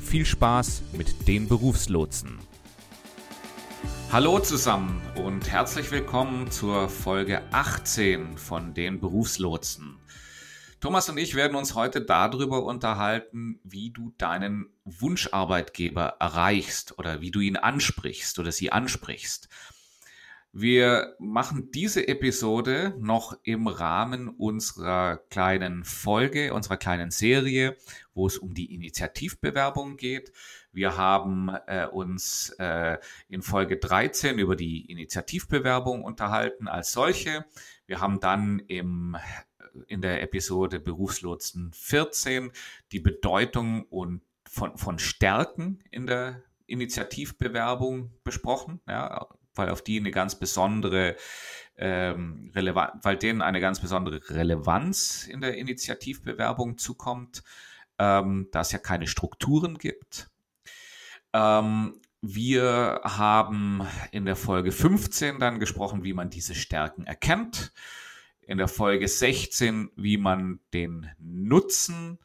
viel Spaß mit den Berufslotsen. Hallo zusammen und herzlich willkommen zur Folge 18 von den Berufslotsen. Thomas und ich werden uns heute darüber unterhalten, wie du deinen Wunscharbeitgeber erreichst oder wie du ihn ansprichst oder sie ansprichst. Wir machen diese Episode noch im Rahmen unserer kleinen Folge, unserer kleinen Serie, wo es um die Initiativbewerbung geht. Wir haben äh, uns äh, in Folge 13 über die Initiativbewerbung unterhalten als solche. Wir haben dann im, in der Episode Berufslotsen 14 die Bedeutung und von, von Stärken in der Initiativbewerbung besprochen. Ja, weil auf die eine ganz besondere ähm, weil denen eine ganz besondere Relevanz in der Initiativbewerbung zukommt, ähm, da es ja keine Strukturen gibt. Ähm, wir haben in der Folge 15 dann gesprochen, wie man diese Stärken erkennt. In der Folge 16, wie man den Nutzen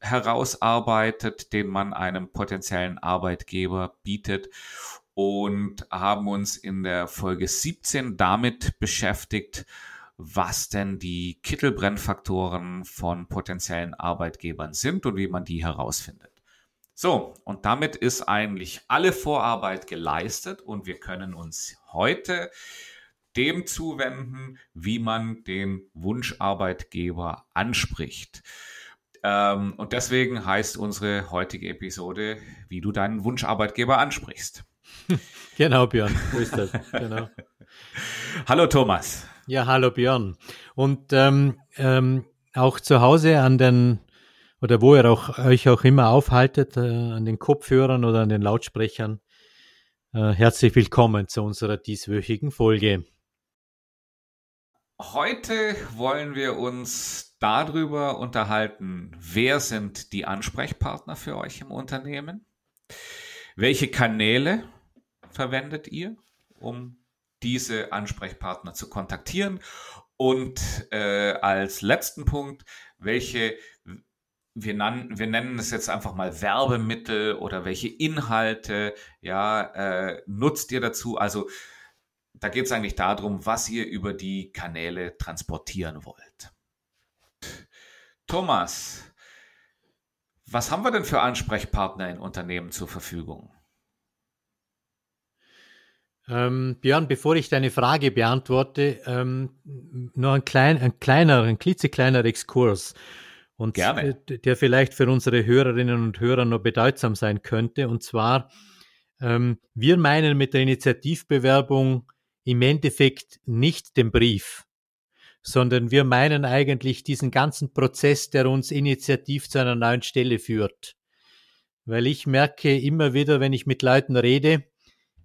herausarbeitet, den man einem potenziellen Arbeitgeber bietet und haben uns in der Folge 17 damit beschäftigt, was denn die Kittelbrennfaktoren von potenziellen Arbeitgebern sind und wie man die herausfindet. So, und damit ist eigentlich alle Vorarbeit geleistet und wir können uns heute dem zuwenden, wie man den Wunscharbeitgeber anspricht. Ähm, und deswegen heißt unsere heutige Episode, wie du deinen Wunscharbeitgeber ansprichst. genau, Björn, so ist das. Genau. hallo Thomas. Ja, hallo Björn. Und ähm, ähm, auch zu Hause an den, oder wo ihr auch, euch auch immer aufhaltet, äh, an den Kopfhörern oder an den Lautsprechern, äh, herzlich willkommen zu unserer dieswöchigen Folge. Heute wollen wir uns darüber unterhalten, wer sind die Ansprechpartner für euch im Unternehmen? Welche Kanäle verwendet ihr, um diese Ansprechpartner zu kontaktieren? Und äh, als letzten Punkt, welche, wir, nan, wir nennen es jetzt einfach mal Werbemittel oder welche Inhalte ja, äh, nutzt ihr dazu? Also da geht es eigentlich darum, was ihr über die Kanäle transportieren wollt. Thomas, was haben wir denn für Ansprechpartner in Unternehmen zur Verfügung? Ähm, Björn, bevor ich deine Frage beantworte, ähm, nur ein, klein, ein kleiner, ein klitzekleiner Exkurs. Und Gerne. der vielleicht für unsere Hörerinnen und Hörer noch bedeutsam sein könnte. Und zwar, ähm, wir meinen mit der Initiativbewerbung im Endeffekt nicht den Brief, sondern wir meinen eigentlich diesen ganzen Prozess, der uns initiativ zu einer neuen Stelle führt. Weil ich merke immer wieder, wenn ich mit Leuten rede,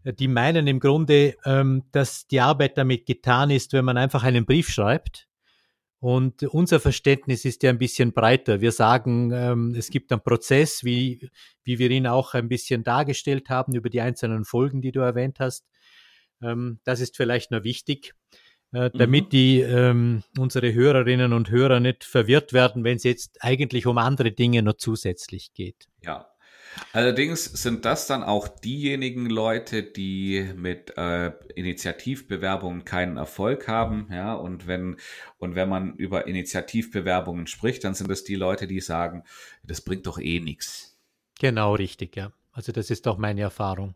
die meinen im Grunde, ähm, dass die Arbeit damit getan ist, wenn man einfach einen Brief schreibt. Und unser Verständnis ist ja ein bisschen breiter. Wir sagen, ähm, es gibt einen Prozess, wie, wie wir ihn auch ein bisschen dargestellt haben über die einzelnen Folgen, die du erwähnt hast. Ähm, das ist vielleicht noch wichtig, äh, damit mhm. die unsere Hörerinnen und Hörer nicht verwirrt werden, wenn es jetzt eigentlich um andere Dinge noch zusätzlich geht. Ja, Allerdings sind das dann auch diejenigen Leute, die mit äh, Initiativbewerbungen keinen Erfolg haben, ja, und wenn, und wenn man über Initiativbewerbungen spricht, dann sind es die Leute, die sagen, das bringt doch eh nichts. Genau, richtig, ja. Also das ist auch meine Erfahrung.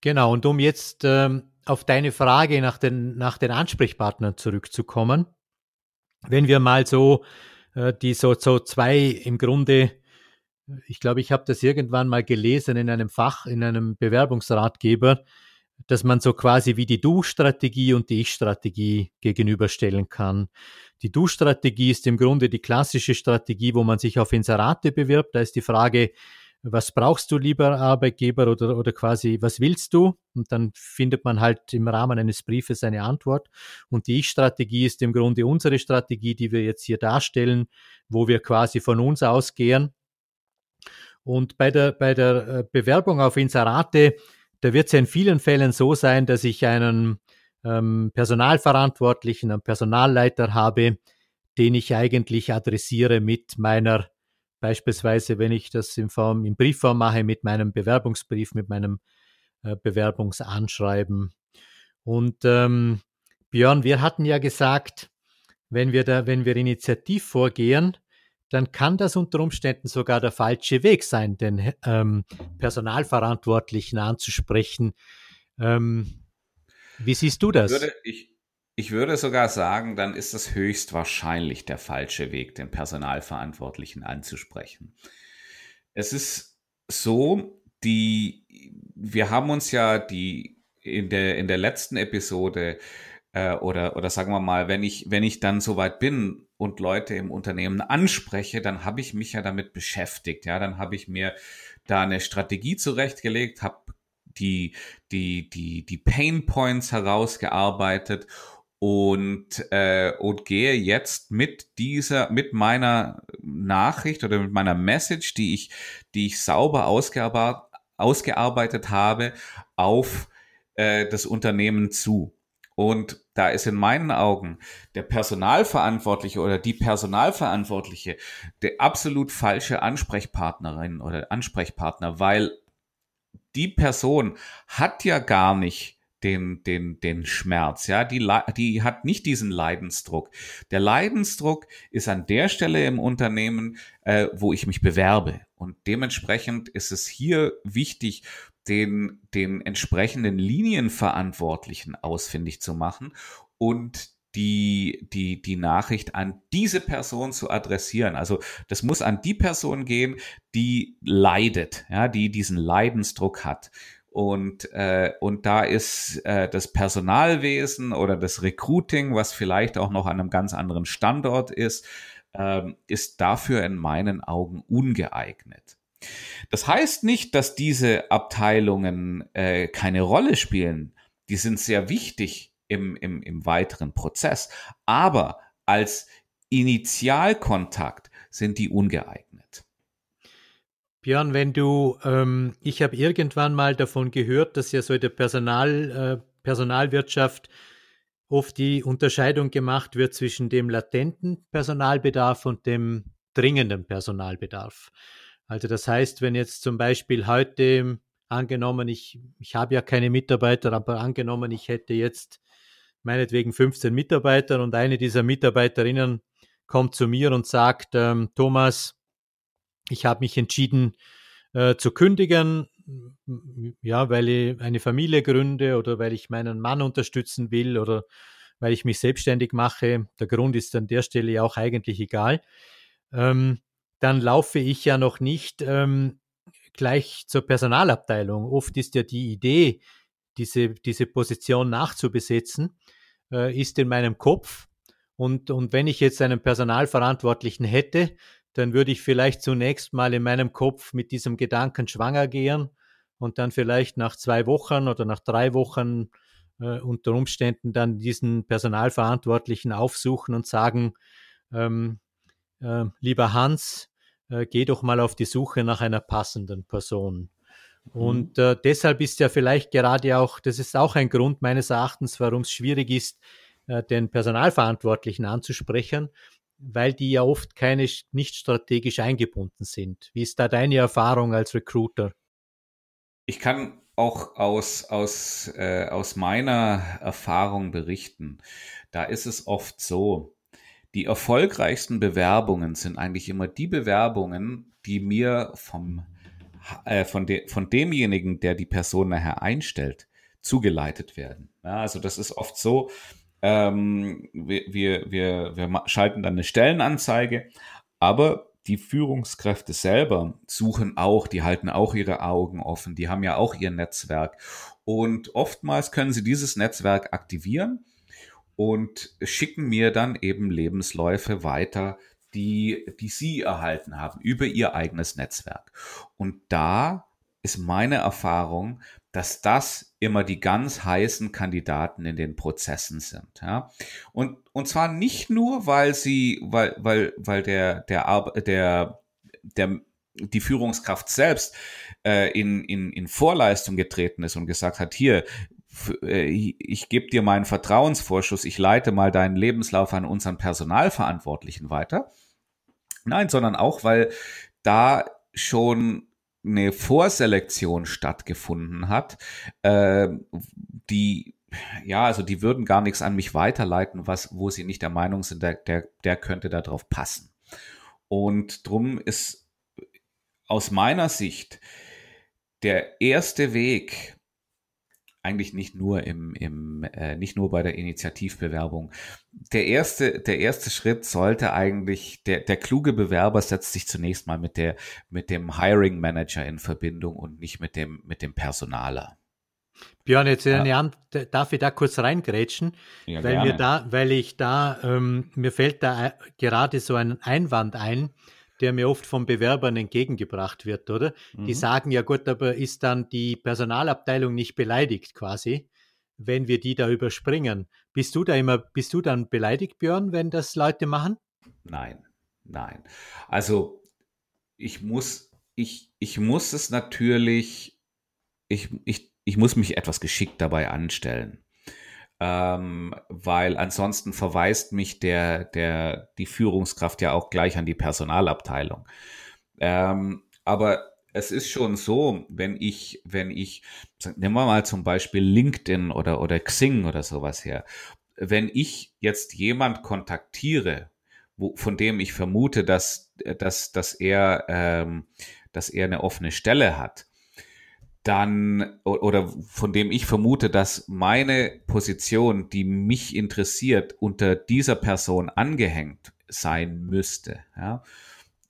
Genau, und um jetzt ähm, auf deine Frage nach den, nach den Ansprechpartnern zurückzukommen, wenn wir mal so äh, die so, so zwei im Grunde ich glaube, ich habe das irgendwann mal gelesen in einem Fach, in einem Bewerbungsratgeber, dass man so quasi wie die Du-Strategie und die Ich-Strategie gegenüberstellen kann. Die Du-Strategie ist im Grunde die klassische Strategie, wo man sich auf Inserate bewirbt. Da ist die Frage, was brauchst du lieber Arbeitgeber oder, oder quasi, was willst du? Und dann findet man halt im Rahmen eines Briefes eine Antwort. Und die Ich-Strategie ist im Grunde unsere Strategie, die wir jetzt hier darstellen, wo wir quasi von uns ausgehen. Und bei der, bei der äh, Bewerbung auf Inserate, da wird es ja in vielen Fällen so sein, dass ich einen ähm, Personalverantwortlichen, einen Personalleiter habe, den ich eigentlich adressiere mit meiner Beispielsweise, wenn ich das in Form, in Briefform mache, mit meinem Bewerbungsbrief, mit meinem äh, Bewerbungsanschreiben. Und ähm, Björn, wir hatten ja gesagt, wenn wir da, wenn wir initiativ vorgehen, dann kann das unter Umständen sogar der falsche Weg sein, den ähm, Personalverantwortlichen anzusprechen. Ähm, wie siehst du das? Ich würde, ich, ich würde sogar sagen, dann ist es höchstwahrscheinlich der falsche Weg, den Personalverantwortlichen anzusprechen. Es ist so, die, wir haben uns ja die in der, in der letzten Episode äh, oder, oder sagen wir mal, wenn ich, wenn ich dann soweit bin und Leute im Unternehmen anspreche, dann habe ich mich ja damit beschäftigt. Ja, dann habe ich mir da eine Strategie zurechtgelegt, habe die, die, die, die Pain Points herausgearbeitet und, äh, und gehe jetzt mit dieser, mit meiner Nachricht oder mit meiner Message, die ich, die ich sauber ausgearbeitet, ausgearbeitet habe, auf äh, das Unternehmen zu. Und da ist in meinen Augen der Personalverantwortliche oder die Personalverantwortliche der absolut falsche Ansprechpartnerin oder Ansprechpartner, weil die Person hat ja gar nicht den, den, den Schmerz, ja, die, die hat nicht diesen Leidensdruck. Der Leidensdruck ist an der Stelle im Unternehmen, äh, wo ich mich bewerbe. Und dementsprechend ist es hier wichtig, den, den entsprechenden Linienverantwortlichen ausfindig zu machen und die, die, die Nachricht an diese Person zu adressieren. Also das muss an die Person gehen, die leidet, ja, die diesen Leidensdruck hat. Und, äh, und da ist äh, das Personalwesen oder das Recruiting, was vielleicht auch noch an einem ganz anderen Standort ist, äh, ist dafür in meinen Augen ungeeignet. Das heißt nicht, dass diese Abteilungen äh, keine Rolle spielen. Die sind sehr wichtig im, im, im weiteren Prozess. Aber als Initialkontakt sind die ungeeignet. Björn, wenn du, ähm, ich habe irgendwann mal davon gehört, dass ja so in der Personal, äh, Personalwirtschaft oft die Unterscheidung gemacht wird zwischen dem latenten Personalbedarf und dem dringenden Personalbedarf. Also das heißt, wenn jetzt zum Beispiel heute angenommen, ich, ich habe ja keine Mitarbeiter, aber angenommen, ich hätte jetzt meinetwegen 15 Mitarbeiter und eine dieser Mitarbeiterinnen kommt zu mir und sagt, ähm, Thomas, ich habe mich entschieden äh, zu kündigen, ja, weil ich eine Familie gründe oder weil ich meinen Mann unterstützen will oder weil ich mich selbstständig mache. Der Grund ist an der Stelle auch eigentlich egal. Ähm, dann laufe ich ja noch nicht ähm, gleich zur Personalabteilung. Oft ist ja die Idee, diese, diese Position nachzubesetzen, äh, ist in meinem Kopf. Und, und wenn ich jetzt einen Personalverantwortlichen hätte, dann würde ich vielleicht zunächst mal in meinem Kopf mit diesem Gedanken schwanger gehen und dann vielleicht nach zwei Wochen oder nach drei Wochen äh, unter Umständen dann diesen Personalverantwortlichen aufsuchen und sagen, ähm, äh, lieber Hans, äh, geh doch mal auf die Suche nach einer passenden Person. Mhm. Und äh, deshalb ist ja vielleicht gerade auch, das ist auch ein Grund meines Erachtens, warum es schwierig ist, äh, den Personalverantwortlichen anzusprechen, weil die ja oft keine nicht strategisch eingebunden sind. Wie ist da deine Erfahrung als Recruiter? Ich kann auch aus, aus, äh, aus meiner Erfahrung berichten. Da ist es oft so, die erfolgreichsten Bewerbungen sind eigentlich immer die Bewerbungen, die mir vom, äh, von, de, von demjenigen, der die Person nachher einstellt, zugeleitet werden. Ja, also das ist oft so, ähm, wir, wir, wir, wir schalten dann eine Stellenanzeige, aber die Führungskräfte selber suchen auch, die halten auch ihre Augen offen, die haben ja auch ihr Netzwerk. Und oftmals können sie dieses Netzwerk aktivieren und schicken mir dann eben Lebensläufe weiter, die, die Sie erhalten haben über Ihr eigenes Netzwerk. Und da ist meine Erfahrung, dass das immer die ganz heißen Kandidaten in den Prozessen sind. Ja? Und, und zwar nicht nur, weil sie, weil, weil, weil der, der, der, der, die Führungskraft selbst äh, in, in, in Vorleistung getreten ist und gesagt hat, hier, äh, ich gebe dir meinen Vertrauensvorschuss, ich leite mal deinen Lebenslauf an unseren Personalverantwortlichen weiter. Nein, sondern auch, weil da schon eine Vorselektion stattgefunden hat, äh, die ja, also die würden gar nichts an mich weiterleiten, was, wo sie nicht der Meinung sind, der, der, der könnte darauf passen. Und drum ist aus meiner Sicht der erste Weg, eigentlich nicht nur im, im äh, nicht nur bei der Initiativbewerbung. Der erste, der erste Schritt sollte eigentlich, der, der kluge Bewerber setzt sich zunächst mal mit der, mit dem Hiring Manager in Verbindung und nicht mit dem, mit dem Personaler. Björn, jetzt ja. Darf ich da kurz reingrätschen, ja, weil mir da, weil ich da, ähm, mir fällt da äh, gerade so ein Einwand ein, der mir oft von Bewerbern entgegengebracht wird, oder? Mhm. Die sagen ja gut, aber ist dann die Personalabteilung nicht beleidigt quasi, wenn wir die da überspringen? Bist du da immer, bist du dann beleidigt, Björn, wenn das Leute machen? Nein, nein. Also ich muss, ich, ich muss es natürlich, ich, ich, ich muss mich etwas geschickt dabei anstellen ähm, weil ansonsten verweist mich der, der, die Führungskraft ja auch gleich an die Personalabteilung. Ähm, aber es ist schon so, wenn ich, wenn ich, nehmen wir mal zum Beispiel LinkedIn oder, oder Xing oder sowas her, wenn ich jetzt jemand kontaktiere, wo, von dem ich vermute, dass, dass, dass er, ähm, dass er eine offene Stelle hat, dann oder von dem ich vermute, dass meine Position, die mich interessiert, unter dieser Person angehängt sein müsste, ja,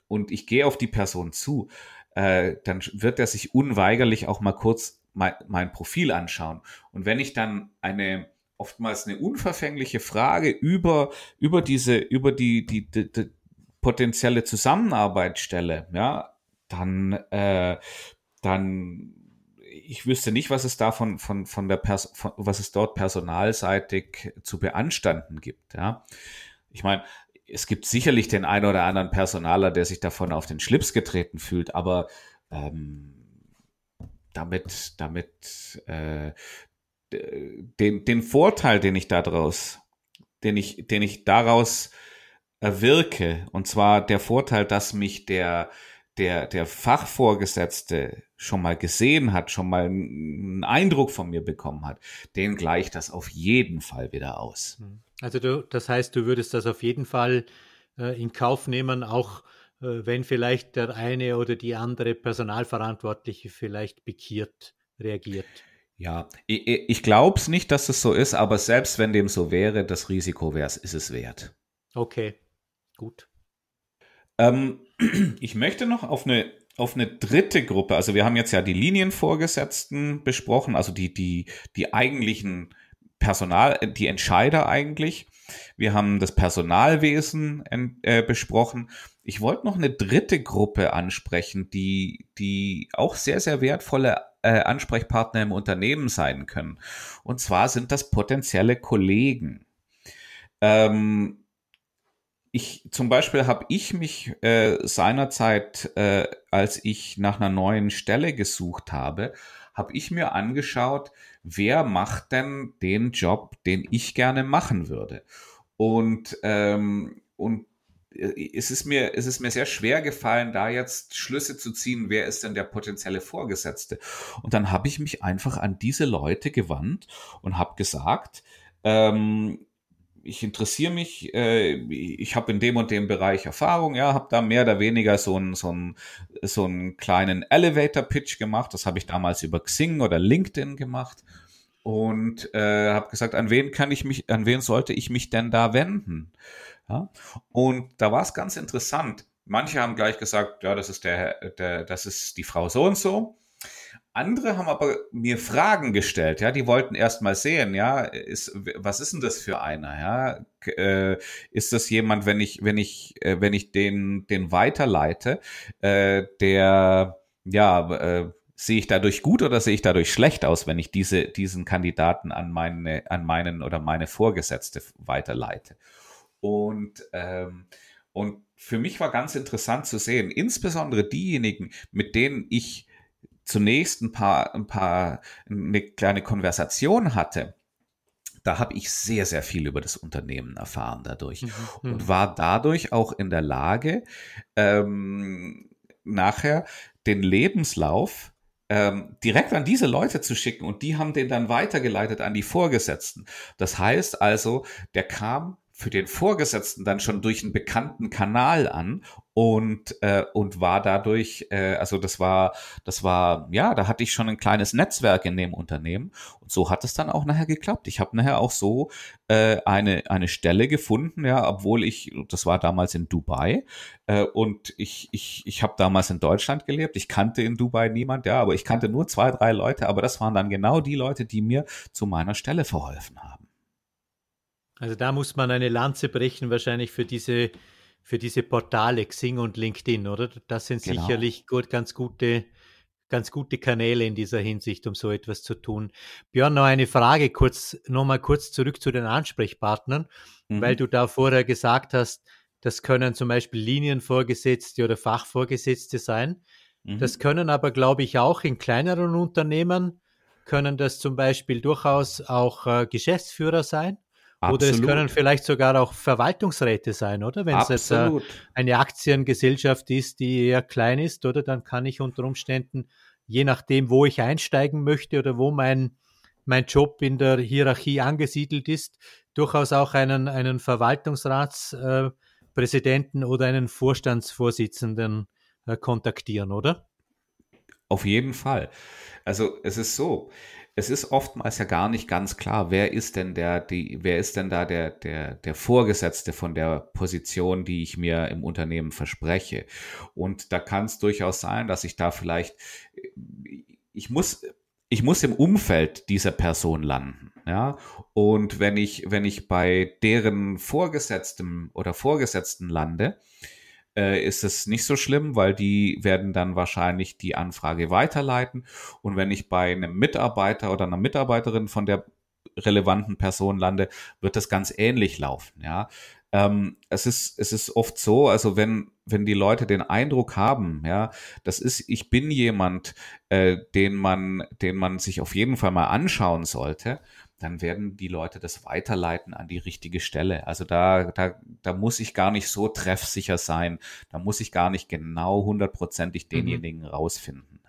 und ich gehe auf die Person zu, äh, dann wird er sich unweigerlich auch mal kurz mein, mein Profil anschauen. Und wenn ich dann eine oftmals eine unverfängliche Frage über über diese über die die, die, die potenzielle Zusammenarbeit stelle, ja, dann äh, dann ich wüsste nicht, was es da von, von, von der Pers von, was es dort personalseitig zu beanstanden gibt. Ja, ich meine, es gibt sicherlich den einen oder anderen Personaler, der sich davon auf den Schlips getreten fühlt, aber ähm, damit, damit äh, den, den Vorteil, den ich daraus, den ich, den ich daraus erwirke, und zwar der Vorteil, dass mich der der, der Fachvorgesetzte schon mal gesehen hat, schon mal einen Eindruck von mir bekommen hat, den gleicht das auf jeden Fall wieder aus. Hm. Also du, das heißt, du würdest das auf jeden Fall äh, in Kauf nehmen, auch äh, wenn vielleicht der eine oder die andere Personalverantwortliche vielleicht bekiert reagiert. Ja, ich, ich glaube es nicht, dass es so ist, aber selbst wenn dem so wäre, das Risiko wäre es, ist es wert. Okay, gut. Ähm, ich möchte noch auf eine, auf eine dritte Gruppe, also wir haben jetzt ja die Linienvorgesetzten besprochen, also die, die, die eigentlichen Personal, die Entscheider eigentlich. Wir haben das Personalwesen äh, besprochen. Ich wollte noch eine dritte Gruppe ansprechen, die, die auch sehr, sehr wertvolle äh, Ansprechpartner im Unternehmen sein können. Und zwar sind das potenzielle Kollegen. Ähm, ich zum Beispiel habe ich mich äh, seinerzeit, äh, als ich nach einer neuen Stelle gesucht habe, habe ich mir angeschaut, wer macht denn den Job, den ich gerne machen würde. Und ähm, und äh, es ist mir es ist mir sehr schwer gefallen, da jetzt Schlüsse zu ziehen, wer ist denn der potenzielle Vorgesetzte. Und dann habe ich mich einfach an diese Leute gewandt und habe gesagt, ähm, ich interessiere mich, äh, ich habe in dem und dem Bereich Erfahrung, ja, habe da mehr oder weniger so einen so so einen kleinen Elevator-Pitch gemacht. Das habe ich damals über Xing oder LinkedIn gemacht und äh, habe gesagt, an wen kann ich mich, an wen sollte ich mich denn da wenden? Ja? Und da war es ganz interessant. Manche haben gleich gesagt, ja, das ist der, der, das ist die Frau so und so. Andere haben aber mir Fragen gestellt, ja, die wollten erst mal sehen, ja, ist, was ist denn das für einer, ja, äh, ist das jemand, wenn ich, wenn ich, äh, wenn ich den, den weiterleite, äh, der, ja, äh, sehe ich dadurch gut oder sehe ich dadurch schlecht aus, wenn ich diese, diesen Kandidaten an meine, an meinen oder meine Vorgesetzte weiterleite? Und, ähm, und für mich war ganz interessant zu sehen, insbesondere diejenigen, mit denen ich zunächst ein paar, ein paar, eine kleine Konversation hatte, da habe ich sehr, sehr viel über das Unternehmen erfahren dadurch mhm. und mhm. war dadurch auch in der Lage, ähm, nachher den Lebenslauf ähm, direkt an diese Leute zu schicken und die haben den dann weitergeleitet an die Vorgesetzten. Das heißt also, der kam für den Vorgesetzten dann schon durch einen bekannten Kanal an und äh, und war dadurch äh, also das war das war ja da hatte ich schon ein kleines Netzwerk in dem Unternehmen und so hat es dann auch nachher geklappt. Ich habe nachher auch so äh, eine eine Stelle gefunden ja obwohl ich das war damals in Dubai äh, und ich ich ich habe damals in Deutschland gelebt. Ich kannte in Dubai niemand ja aber ich kannte nur zwei drei Leute aber das waren dann genau die Leute die mir zu meiner Stelle verholfen haben also da muss man eine Lanze brechen, wahrscheinlich für diese, für diese Portale Xing und LinkedIn, oder? Das sind genau. sicherlich gut, ganz gute, ganz gute Kanäle in dieser Hinsicht, um so etwas zu tun. Björn, noch eine Frage, kurz, nochmal kurz zurück zu den Ansprechpartnern, mhm. weil du da vorher gesagt hast, das können zum Beispiel Linienvorgesetzte oder Fachvorgesetzte sein. Mhm. Das können aber, glaube ich, auch in kleineren Unternehmen, können das zum Beispiel durchaus auch äh, Geschäftsführer sein Absolut. Oder es können vielleicht sogar auch Verwaltungsräte sein, oder? Wenn es jetzt äh, eine Aktiengesellschaft ist, die eher klein ist, oder dann kann ich unter Umständen, je nachdem, wo ich einsteigen möchte oder wo mein, mein Job in der Hierarchie angesiedelt ist, durchaus auch einen, einen Verwaltungsratspräsidenten äh, oder einen Vorstandsvorsitzenden äh, kontaktieren, oder? Auf jeden Fall. Also es ist so, es ist oftmals ja gar nicht ganz klar, wer ist denn der, die, wer ist denn da der, der, der Vorgesetzte von der Position, die ich mir im Unternehmen verspreche. Und da kann es durchaus sein, dass ich da vielleicht, ich muss, ich muss im Umfeld dieser Person landen. Ja, und wenn ich, wenn ich bei deren Vorgesetzten oder Vorgesetzten lande, äh, ist es nicht so schlimm, weil die werden dann wahrscheinlich die Anfrage weiterleiten. Und wenn ich bei einem Mitarbeiter oder einer Mitarbeiterin von der relevanten Person lande, wird das ganz ähnlich laufen. Ja, ähm, es ist es ist oft so, also wenn wenn die Leute den Eindruck haben, ja, das ist ich bin jemand, äh, den man den man sich auf jeden Fall mal anschauen sollte, dann werden die Leute das weiterleiten an die richtige Stelle. Also da, da, da muss ich gar nicht so treffsicher sein. Da muss ich gar nicht genau hundertprozentig mhm. denjenigen mhm. rausfinden.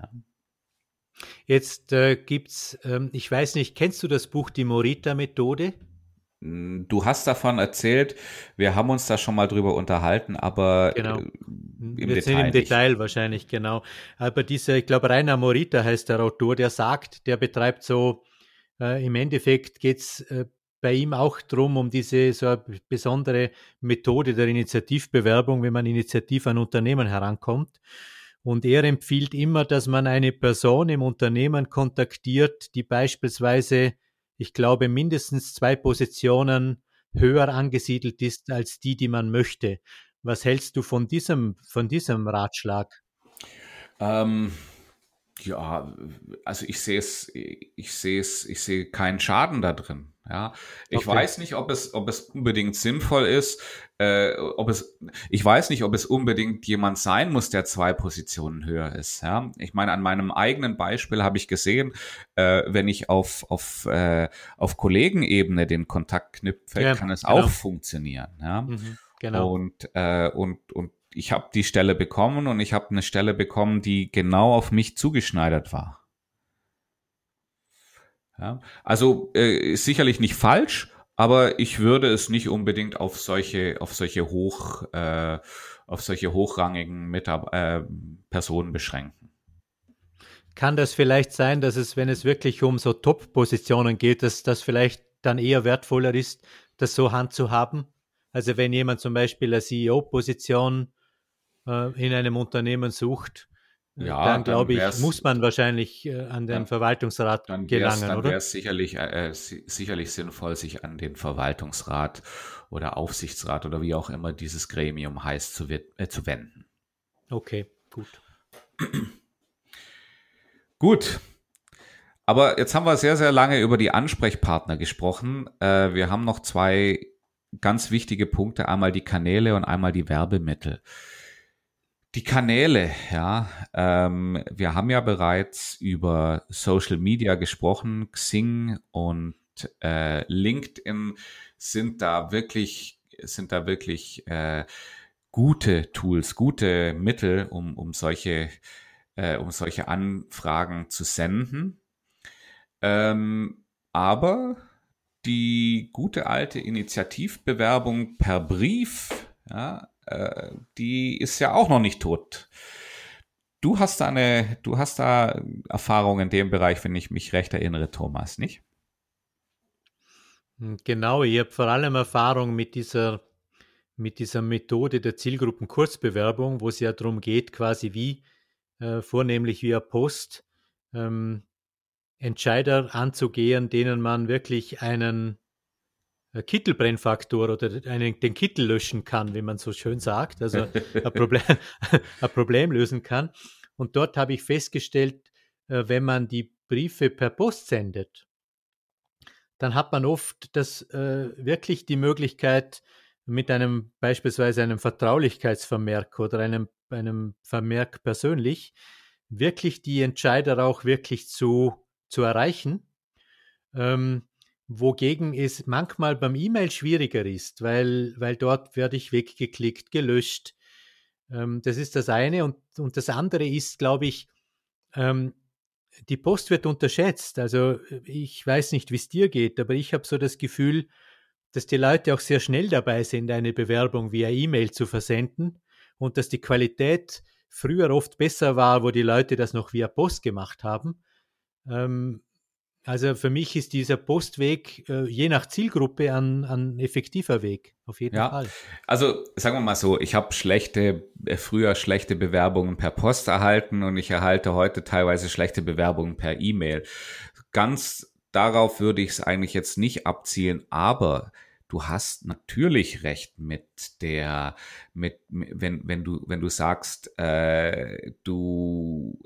Jetzt äh, gibt's, ähm, ich weiß nicht, kennst du das Buch Die Morita-Methode? Hm, du hast davon erzählt, wir haben uns da schon mal drüber unterhalten, aber genau. Äh, im wir Detail. Sind im Detail wahrscheinlich, genau. Aber dieser, ich glaube, Rainer Morita heißt der Autor, der sagt, der betreibt so äh, Im Endeffekt geht es äh, bei ihm auch darum, um diese so besondere Methode der Initiativbewerbung, wenn man initiativ an Unternehmen herankommt. Und er empfiehlt immer, dass man eine Person im Unternehmen kontaktiert, die beispielsweise, ich glaube, mindestens zwei Positionen höher angesiedelt ist als die, die man möchte. Was hältst du von diesem, von diesem Ratschlag? Ähm, ja, also ich sehe es, ich sehe es, ich sehe keinen Schaden da drin. Ja, ich okay. weiß nicht, ob es, ob es unbedingt sinnvoll ist, äh, ob es, ich weiß nicht, ob es unbedingt jemand sein muss, der zwei Positionen höher ist. Ja, ich meine, an meinem eigenen Beispiel habe ich gesehen, äh, wenn ich auf auf äh, auf Kollegenebene den Kontakt knüpfe, ja, kann es genau. auch funktionieren. Ja, mhm, genau. Und äh, und und ich habe die Stelle bekommen und ich habe eine Stelle bekommen, die genau auf mich zugeschneidert war. Ja, also äh, sicherlich nicht falsch, aber ich würde es nicht unbedingt auf solche, auf solche hoch, äh, auf solche hochrangigen Mitab äh, Personen beschränken. Kann das vielleicht sein, dass es, wenn es wirklich um so Top-Positionen geht, dass das vielleicht dann eher wertvoller ist, das so handzuhaben? Also wenn jemand zum Beispiel eine CEO-Position äh, in einem Unternehmen sucht, ja, dann glaube ich, muss man wahrscheinlich äh, an den dann, Verwaltungsrat dann gelangen, dann oder? Dann wäre es sicherlich, äh, sicherlich sinnvoll, sich an den Verwaltungsrat oder Aufsichtsrat oder wie auch immer dieses Gremium heißt, zu, äh, zu wenden. Okay, gut. gut. Aber jetzt haben wir sehr, sehr lange über die Ansprechpartner gesprochen. Äh, wir haben noch zwei ganz wichtige Punkte. Einmal die Kanäle und einmal die Werbemittel. Die Kanäle, ja. Ähm, wir haben ja bereits über Social Media gesprochen. Xing und äh, LinkedIn sind da wirklich, sind da wirklich äh, gute Tools, gute Mittel, um, um solche, äh, um solche Anfragen zu senden. Ähm, aber die gute alte Initiativbewerbung per Brief, ja, äh, die ist ja auch noch nicht tot. Du hast da eine, du hast da Erfahrung in dem Bereich, wenn ich mich recht erinnere, Thomas, nicht? Hm, genau, ich habe vor allem Erfahrung mit dieser, mit dieser Methode der Zielgruppenkurzbewerbung, wo es ja darum geht, quasi wie, äh, vornehmlich via Post, ähm, Entscheider anzugehen, denen man wirklich einen Kittelbrennfaktor oder einen, den Kittel löschen kann, wie man so schön sagt, also ein Problem, ein Problem lösen kann. Und dort habe ich festgestellt, äh, wenn man die Briefe per Post sendet, dann hat man oft das äh, wirklich die Möglichkeit, mit einem beispielsweise einem Vertraulichkeitsvermerk oder einem, einem Vermerk persönlich wirklich die Entscheider auch wirklich zu, zu erreichen. Ähm, Wogegen es manchmal beim E-Mail schwieriger ist, weil, weil dort werde ich weggeklickt, gelöscht. Ähm, das ist das eine. Und, und das andere ist, glaube ich, ähm, die Post wird unterschätzt. Also ich weiß nicht, wie es dir geht, aber ich habe so das Gefühl, dass die Leute auch sehr schnell dabei sind, eine Bewerbung via E-Mail zu versenden und dass die Qualität früher oft besser war, wo die Leute das noch via Post gemacht haben. Ähm, also für mich ist dieser Postweg äh, je nach Zielgruppe ein, ein effektiver Weg, auf jeden ja. Fall. Also sagen wir mal so, ich habe schlechte, äh, früher schlechte Bewerbungen per Post erhalten und ich erhalte heute teilweise schlechte Bewerbungen per E-Mail. Ganz darauf würde ich es eigentlich jetzt nicht abzielen, aber du hast natürlich recht mit der, mit, wenn, wenn du, wenn du sagst, äh, du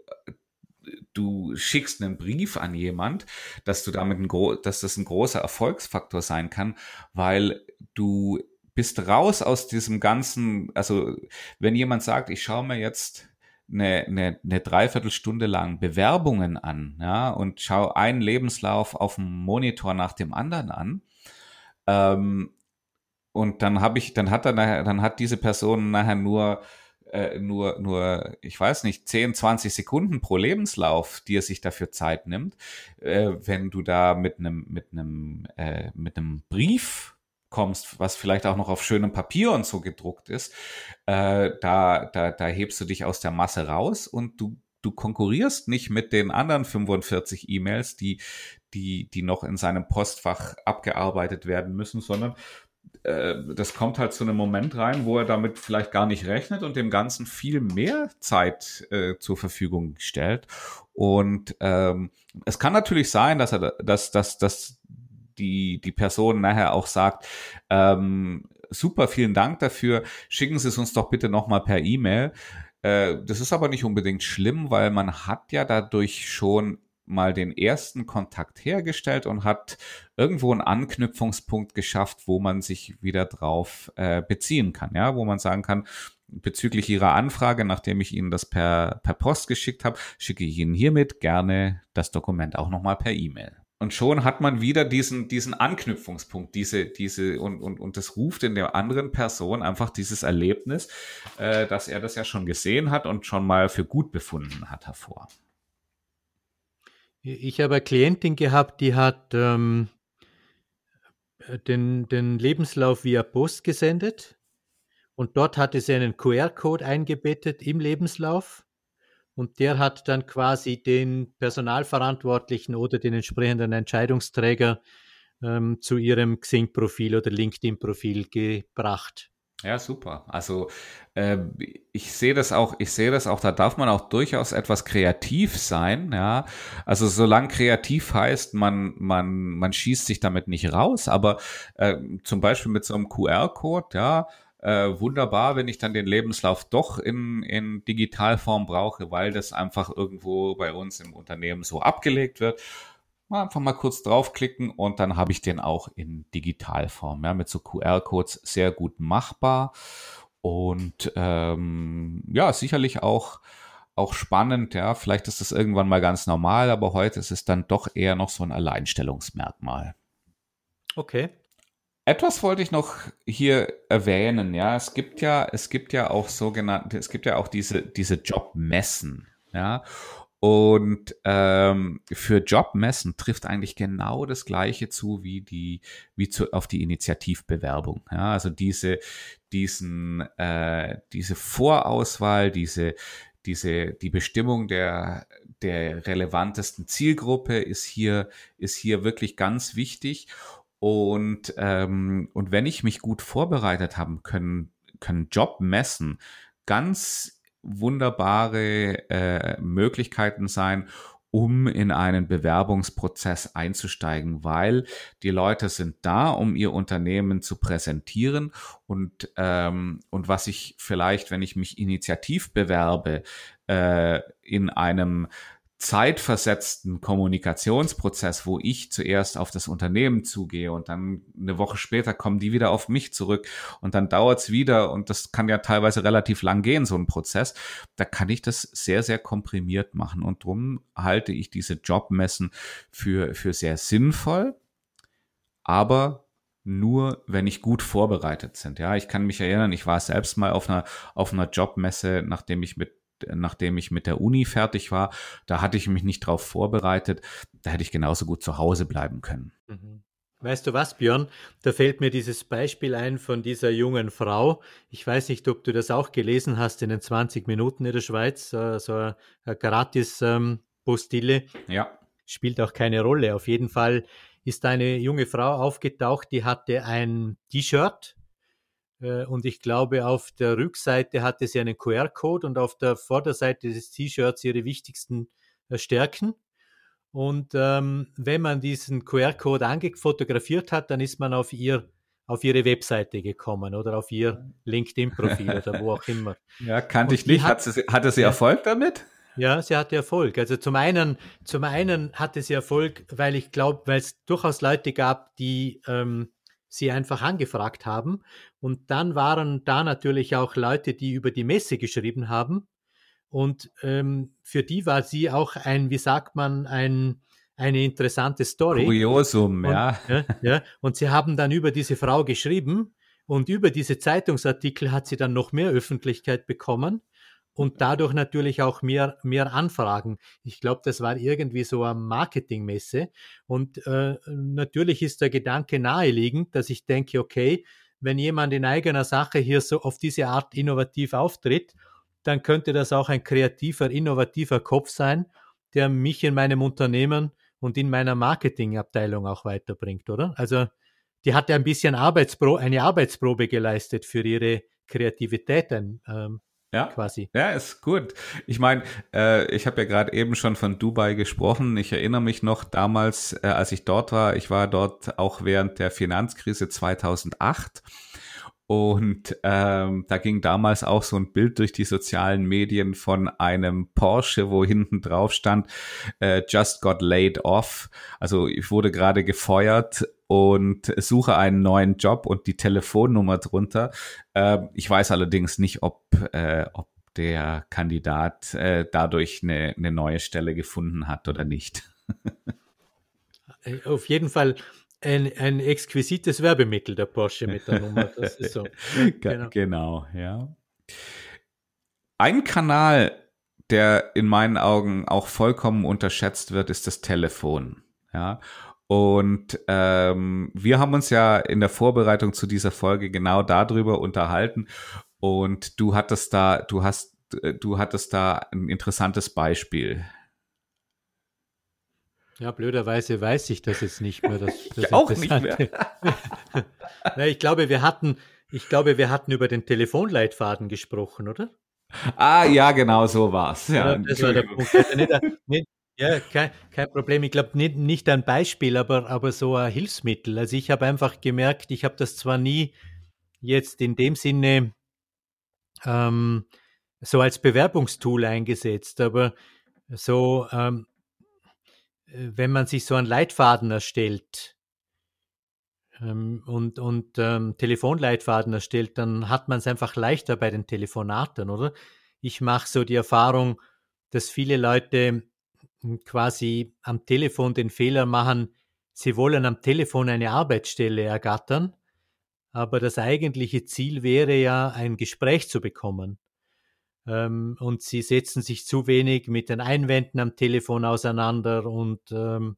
du schickst einen Brief an jemand, dass du damit ein, dass das ein großer Erfolgsfaktor sein kann, weil du bist raus aus diesem ganzen, also wenn jemand sagt, ich schaue mir jetzt eine, eine, eine Dreiviertelstunde lang Bewerbungen an, ja, und schaue einen Lebenslauf auf dem Monitor nach dem anderen an, ähm, und dann habe ich, dann hat er nachher, dann hat diese Person nachher nur äh, nur, nur, ich weiß nicht, 10, 20 Sekunden pro Lebenslauf, die er sich dafür Zeit nimmt. Äh, wenn du da mit einem, mit einem, äh, mit einem Brief kommst, was vielleicht auch noch auf schönem Papier und so gedruckt ist, äh, da, da, da hebst du dich aus der Masse raus und du, du konkurrierst nicht mit den anderen 45 E-Mails, die, die, die noch in seinem Postfach abgearbeitet werden müssen, sondern das kommt halt zu einem Moment rein, wo er damit vielleicht gar nicht rechnet und dem Ganzen viel mehr Zeit äh, zur Verfügung stellt. Und ähm, es kann natürlich sein, dass er, dass, dass, dass die, die Person nachher auch sagt, ähm, super, vielen Dank dafür, schicken Sie es uns doch bitte nochmal per E-Mail. Äh, das ist aber nicht unbedingt schlimm, weil man hat ja dadurch schon mal den ersten Kontakt hergestellt und hat irgendwo einen Anknüpfungspunkt geschafft, wo man sich wieder drauf äh, beziehen kann, ja, wo man sagen kann, bezüglich Ihrer Anfrage, nachdem ich Ihnen das per, per Post geschickt habe, schicke ich Ihnen hiermit gerne das Dokument auch nochmal per E-Mail. Und schon hat man wieder diesen, diesen Anknüpfungspunkt, diese, diese, und, und, und das ruft in der anderen Person einfach dieses Erlebnis, äh, dass er das ja schon gesehen hat und schon mal für gut befunden hat, hervor. Ich habe eine Klientin gehabt, die hat ähm, den, den Lebenslauf via Post gesendet und dort hatte sie einen QR-Code eingebettet im Lebenslauf und der hat dann quasi den Personalverantwortlichen oder den entsprechenden Entscheidungsträger ähm, zu ihrem Xing-Profil oder LinkedIn-Profil gebracht. Ja, super. Also äh, ich sehe das auch, ich sehe das auch, da darf man auch durchaus etwas kreativ sein, ja. Also solange kreativ heißt, man, man, man schießt sich damit nicht raus, aber äh, zum Beispiel mit so einem QR-Code, ja, äh, wunderbar, wenn ich dann den Lebenslauf doch in, in Digitalform brauche, weil das einfach irgendwo bei uns im Unternehmen so abgelegt wird mal einfach mal kurz draufklicken und dann habe ich den auch in Digitalform, ja, mit so QR-Codes sehr gut machbar und ähm, ja, sicherlich auch auch spannend, ja, vielleicht ist das irgendwann mal ganz normal, aber heute ist es dann doch eher noch so ein Alleinstellungsmerkmal. Okay. Etwas wollte ich noch hier erwähnen, ja, es gibt ja, es gibt ja auch sogenannte, es gibt ja auch diese, diese Jobmessen, ja, und ähm, für Jobmessen trifft eigentlich genau das Gleiche zu wie die wie zu, auf die Initiativbewerbung. Ja, also diese diesen äh, diese Vorauswahl, diese diese die Bestimmung der der relevantesten Zielgruppe ist hier ist hier wirklich ganz wichtig. Und ähm, und wenn ich mich gut vorbereitet haben können können Jobmessen ganz wunderbare äh, Möglichkeiten sein, um in einen Bewerbungsprozess einzusteigen, weil die Leute sind da, um ihr Unternehmen zu präsentieren. Und ähm, und was ich vielleicht, wenn ich mich initiativ bewerbe, äh, in einem zeitversetzten Kommunikationsprozess, wo ich zuerst auf das Unternehmen zugehe und dann eine Woche später kommen die wieder auf mich zurück und dann dauert's wieder und das kann ja teilweise relativ lang gehen, so ein Prozess. Da kann ich das sehr, sehr komprimiert machen und drum halte ich diese Jobmessen für, für sehr sinnvoll, aber nur wenn ich gut vorbereitet sind. Ja, ich kann mich erinnern, ich war selbst mal auf einer, auf einer Jobmesse, nachdem ich mit nachdem ich mit der Uni fertig war, da hatte ich mich nicht drauf vorbereitet. Da hätte ich genauso gut zu Hause bleiben können. Mhm. Weißt du was, Björn? Da fällt mir dieses Beispiel ein von dieser jungen Frau. Ich weiß nicht, ob du das auch gelesen hast in den 20 Minuten in der Schweiz, so eine Gratis-Postille. Ähm, ja. Spielt auch keine Rolle. Auf jeden Fall ist eine junge Frau aufgetaucht, die hatte ein T-Shirt äh, und ich glaube, auf der Rückseite hatte sie einen QR-Code und auf der Vorderseite des T-Shirts ihre wichtigsten äh, Stärken. Und ähm, wenn man diesen QR-Code angefotografiert hat, dann ist man auf ihr auf ihre Webseite gekommen oder auf ihr LinkedIn-Profil oder wo auch immer. Ja, kannte ich nicht. Hat, sie, hatte sie Erfolg damit? Ja, sie hatte Erfolg. Also zum einen, zum einen hatte sie Erfolg, weil ich glaube, weil es durchaus Leute gab, die ähm, sie einfach angefragt haben. Und dann waren da natürlich auch Leute, die über die Messe geschrieben haben. Und ähm, für die war sie auch ein, wie sagt man, ein, eine interessante Story. Kuriosum, und, ja. ja. Ja, und sie haben dann über diese Frau geschrieben und über diese Zeitungsartikel hat sie dann noch mehr Öffentlichkeit bekommen und dadurch natürlich auch mehr, mehr Anfragen. Ich glaube, das war irgendwie so eine Marketingmesse. Und äh, natürlich ist der Gedanke naheliegend, dass ich denke, okay, wenn jemand in eigener Sache hier so auf diese Art innovativ auftritt, dann könnte das auch ein kreativer, innovativer Kopf sein, der mich in meinem Unternehmen und in meiner Marketingabteilung auch weiterbringt, oder? Also die hat ja ein bisschen Arbeitspro eine Arbeitsprobe geleistet für ihre Kreativität. Ähm, ja, quasi. Ja, ist gut. Ich meine, äh, ich habe ja gerade eben schon von Dubai gesprochen. Ich erinnere mich noch damals, äh, als ich dort war. Ich war dort auch während der Finanzkrise 2008. Und ähm, da ging damals auch so ein Bild durch die sozialen Medien von einem Porsche, wo hinten drauf stand, äh, just got laid off. Also ich wurde gerade gefeuert und suche einen neuen Job und die Telefonnummer drunter. Äh, ich weiß allerdings nicht, ob, äh, ob der Kandidat äh, dadurch eine, eine neue Stelle gefunden hat oder nicht. Äh, auf jeden Fall ein, ein exquisites Werbemittel, der Porsche mit der Nummer. Das ist so. genau. genau, ja. Ein Kanal, der in meinen Augen auch vollkommen unterschätzt wird, ist das Telefon. Ja. Und ähm, wir haben uns ja in der Vorbereitung zu dieser Folge genau darüber unterhalten. Und du hattest da, du hast, du hattest da ein interessantes Beispiel. Ja, blöderweise weiß ich das jetzt nicht mehr. Das, das ich auch nicht mehr. Na, ich glaube, wir hatten, Ich glaube, wir hatten über den Telefonleitfaden gesprochen, oder? Ah, ja, genau so war's. Ja, ja das war der Punkt. Also nicht, nicht, ja, kein, kein Problem. Ich glaube, nicht, nicht ein Beispiel, aber, aber so ein Hilfsmittel. Also ich habe einfach gemerkt, ich habe das zwar nie jetzt in dem Sinne ähm, so als Bewerbungstool eingesetzt, aber so, ähm, wenn man sich so einen Leitfaden erstellt ähm, und, und ähm, Telefonleitfaden erstellt, dann hat man es einfach leichter bei den Telefonaten, oder? Ich mache so die Erfahrung, dass viele Leute quasi am Telefon den Fehler machen, sie wollen am Telefon eine Arbeitsstelle ergattern, aber das eigentliche Ziel wäre ja, ein Gespräch zu bekommen. Ähm, und sie setzen sich zu wenig mit den Einwänden am Telefon auseinander und ähm,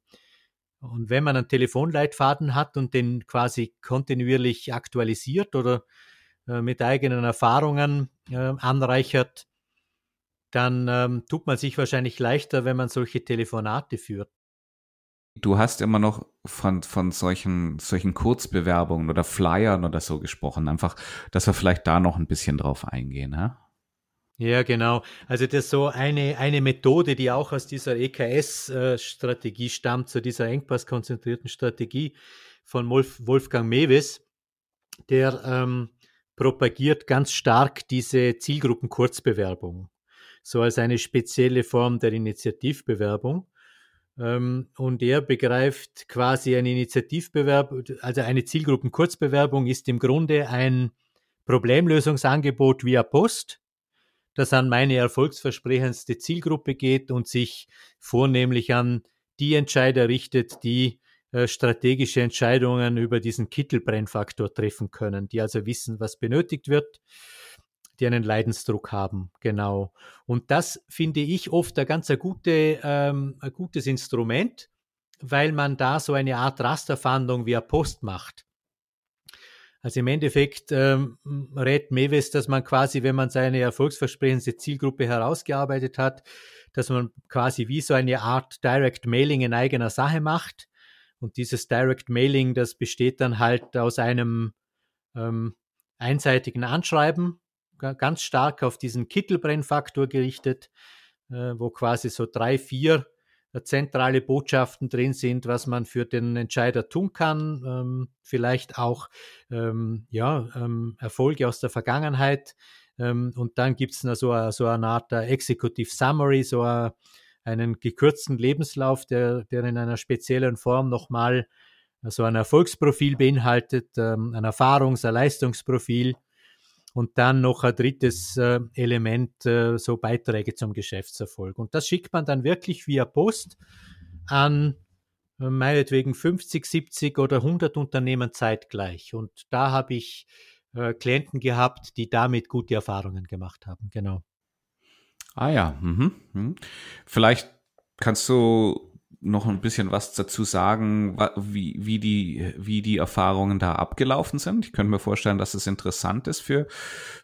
und wenn man einen Telefonleitfaden hat und den quasi kontinuierlich aktualisiert oder äh, mit eigenen Erfahrungen äh, anreichert, dann ähm, tut man sich wahrscheinlich leichter, wenn man solche Telefonate führt. Du hast immer noch von, von solchen, solchen Kurzbewerbungen oder Flyern oder so gesprochen. Einfach, dass wir vielleicht da noch ein bisschen drauf eingehen. Ja, ja genau. Also das ist so eine, eine Methode, die auch aus dieser EKS-Strategie stammt, zu dieser engpasskonzentrierten Strategie von Wolf, Wolfgang Mewes. Der ähm, propagiert ganz stark diese Zielgruppen-Kurzbewerbung so als eine spezielle Form der Initiativbewerbung. Ähm, und er begreift quasi eine Initiativbewerbung, also eine Zielgruppenkurzbewerbung ist im Grunde ein Problemlösungsangebot via Post, das an meine erfolgsversprechendste Zielgruppe geht und sich vornehmlich an die Entscheider richtet, die äh, strategische Entscheidungen über diesen Kittelbrennfaktor treffen können, die also wissen, was benötigt wird die einen Leidensdruck haben, genau. Und das finde ich oft ein ganz ein, gute, ähm, ein gutes Instrument, weil man da so eine Art Rasterfahndung via Post macht. Also im Endeffekt ähm, rät Mewes, dass man quasi, wenn man seine erfolgsversprechende Zielgruppe herausgearbeitet hat, dass man quasi wie so eine Art Direct Mailing in eigener Sache macht. Und dieses Direct Mailing, das besteht dann halt aus einem ähm, einseitigen Anschreiben ganz stark auf diesen Kittelbrennfaktor gerichtet, äh, wo quasi so drei, vier äh, zentrale Botschaften drin sind, was man für den Entscheider tun kann, ähm, vielleicht auch ähm, ja, ähm, Erfolge aus der Vergangenheit. Und dann gibt es so, so eine Art Executive Summary, so einen gekürzten Lebenslauf, der, der in einer speziellen Form nochmal so ein Erfolgsprofil beinhaltet, ein Erfahrungs-, ein Leistungsprofil und dann noch ein drittes äh, Element, äh, so Beiträge zum Geschäftserfolg. Und das schickt man dann wirklich via Post an äh, meinetwegen 50, 70 oder 100 Unternehmen zeitgleich. Und da habe ich äh, Klienten gehabt, die damit gute Erfahrungen gemacht haben. Genau. Ah ja, mhm. mhm. vielleicht kannst du noch ein bisschen was dazu sagen, wie, wie, die, wie die Erfahrungen da abgelaufen sind? Ich könnte mir vorstellen, dass es interessant ist für,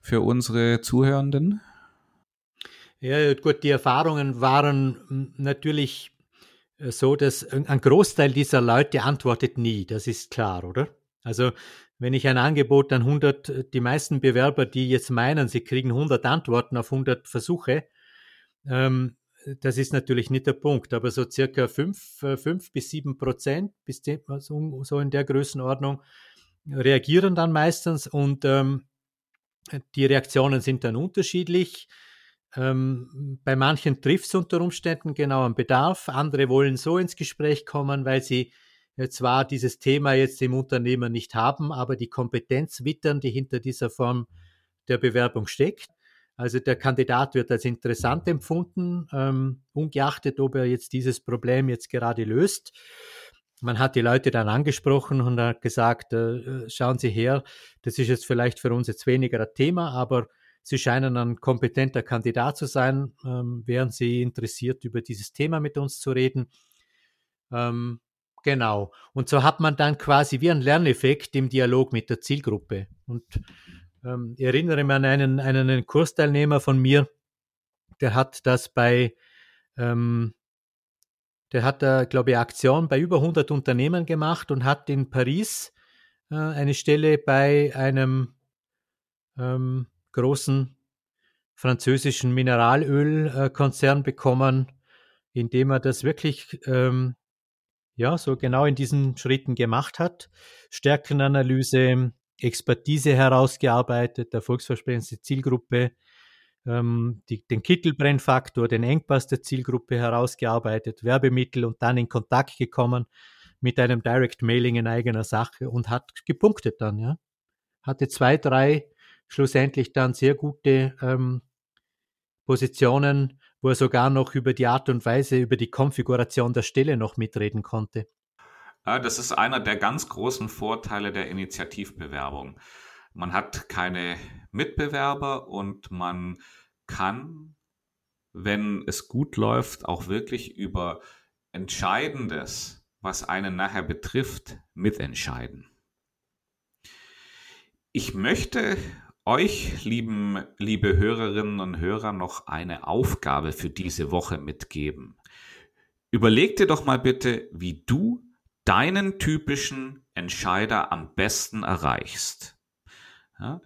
für unsere Zuhörenden. Ja, gut, die Erfahrungen waren natürlich äh, so, dass ein Großteil dieser Leute antwortet nie, das ist klar, oder? Also, wenn ich ein Angebot an 100, die meisten Bewerber, die jetzt meinen, sie kriegen 100 Antworten auf 100 Versuche, ähm, das ist natürlich nicht der Punkt, aber so circa 5, 5 äh, bis 7 Prozent, bis 10, so, so in der Größenordnung, reagieren dann meistens und ähm, die Reaktionen sind dann unterschiedlich. Ähm, bei manchen trifft es unter Umständen genau am Bedarf, andere wollen so ins Gespräch kommen, weil sie zwar dieses Thema jetzt im Unternehmen nicht haben, aber die Kompetenz wittern, die hinter dieser Form der Bewerbung steckt. Also der Kandidat wird als interessant empfunden, ähm, ungeachtet, ob er jetzt dieses Problem jetzt gerade löst. Man hat die Leute dann angesprochen und hat gesagt, äh, schauen Sie her, das ist jetzt vielleicht für uns jetzt weniger ein Thema, aber Sie scheinen ein kompetenter Kandidat zu sein. Ähm, wären Sie interessiert, über dieses Thema mit uns zu reden? Ähm, genau. Und so hat man dann quasi wie ein Lerneffekt im Dialog mit der Zielgruppe. Und ähm, ich erinnere mich an einen, einen Kursteilnehmer von mir, der hat das bei, ähm, der hat da, glaube ich, Aktion bei über 100 Unternehmen gemacht und hat in Paris äh, eine Stelle bei einem ähm, großen französischen Mineralölkonzern bekommen, indem er das wirklich ähm, ja so genau in diesen Schritten gemacht hat. Stärkenanalyse, Expertise herausgearbeitet, erfolgsversprechendste Zielgruppe, ähm, die, den Kittelbrennfaktor, den Engpass der Zielgruppe herausgearbeitet, Werbemittel und dann in Kontakt gekommen mit einem Direct Mailing in eigener Sache und hat gepunktet dann, ja. Hatte zwei, drei schlussendlich dann sehr gute ähm, Positionen, wo er sogar noch über die Art und Weise, über die Konfiguration der Stelle noch mitreden konnte. Das ist einer der ganz großen Vorteile der Initiativbewerbung. Man hat keine Mitbewerber und man kann, wenn es gut läuft, auch wirklich über Entscheidendes, was einen nachher betrifft, mitentscheiden. Ich möchte euch, lieben, liebe Hörerinnen und Hörer, noch eine Aufgabe für diese Woche mitgeben. Überleg dir doch mal bitte, wie du deinen typischen Entscheider am besten erreichst. Ja?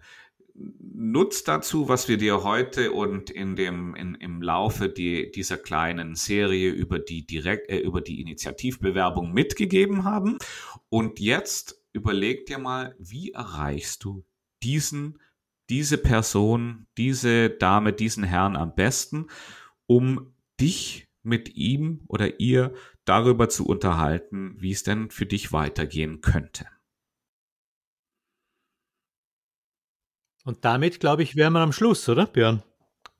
Nutz dazu, was wir dir heute und in dem, in, im Laufe die, dieser kleinen Serie über die, Direkt, äh, über die Initiativbewerbung mitgegeben haben. Und jetzt überleg dir mal, wie erreichst du diesen diese Person, diese Dame, diesen Herrn am besten, um dich mit ihm oder ihr darüber zu unterhalten, wie es denn für dich weitergehen könnte. Und damit, glaube ich, wären wir am Schluss, oder Björn?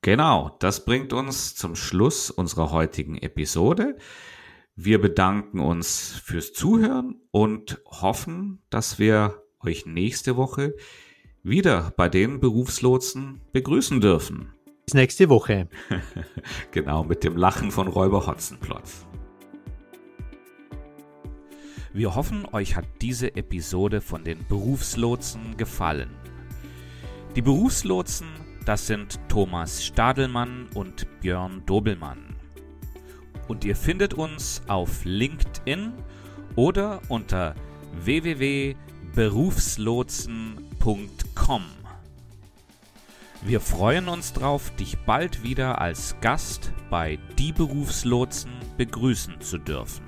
Genau, das bringt uns zum Schluss unserer heutigen Episode. Wir bedanken uns fürs Zuhören und hoffen, dass wir euch nächste Woche wieder bei den Berufslotsen begrüßen dürfen. Bis nächste Woche. genau, mit dem Lachen von Räuber Hotzenplotz. Wir hoffen, euch hat diese Episode von den Berufslotsen gefallen. Die Berufslotsen, das sind Thomas Stadelmann und Björn Dobelmann. Und ihr findet uns auf LinkedIn oder unter www.berufslotsen.com. Wir freuen uns darauf, dich bald wieder als Gast bei Die Berufslotsen begrüßen zu dürfen.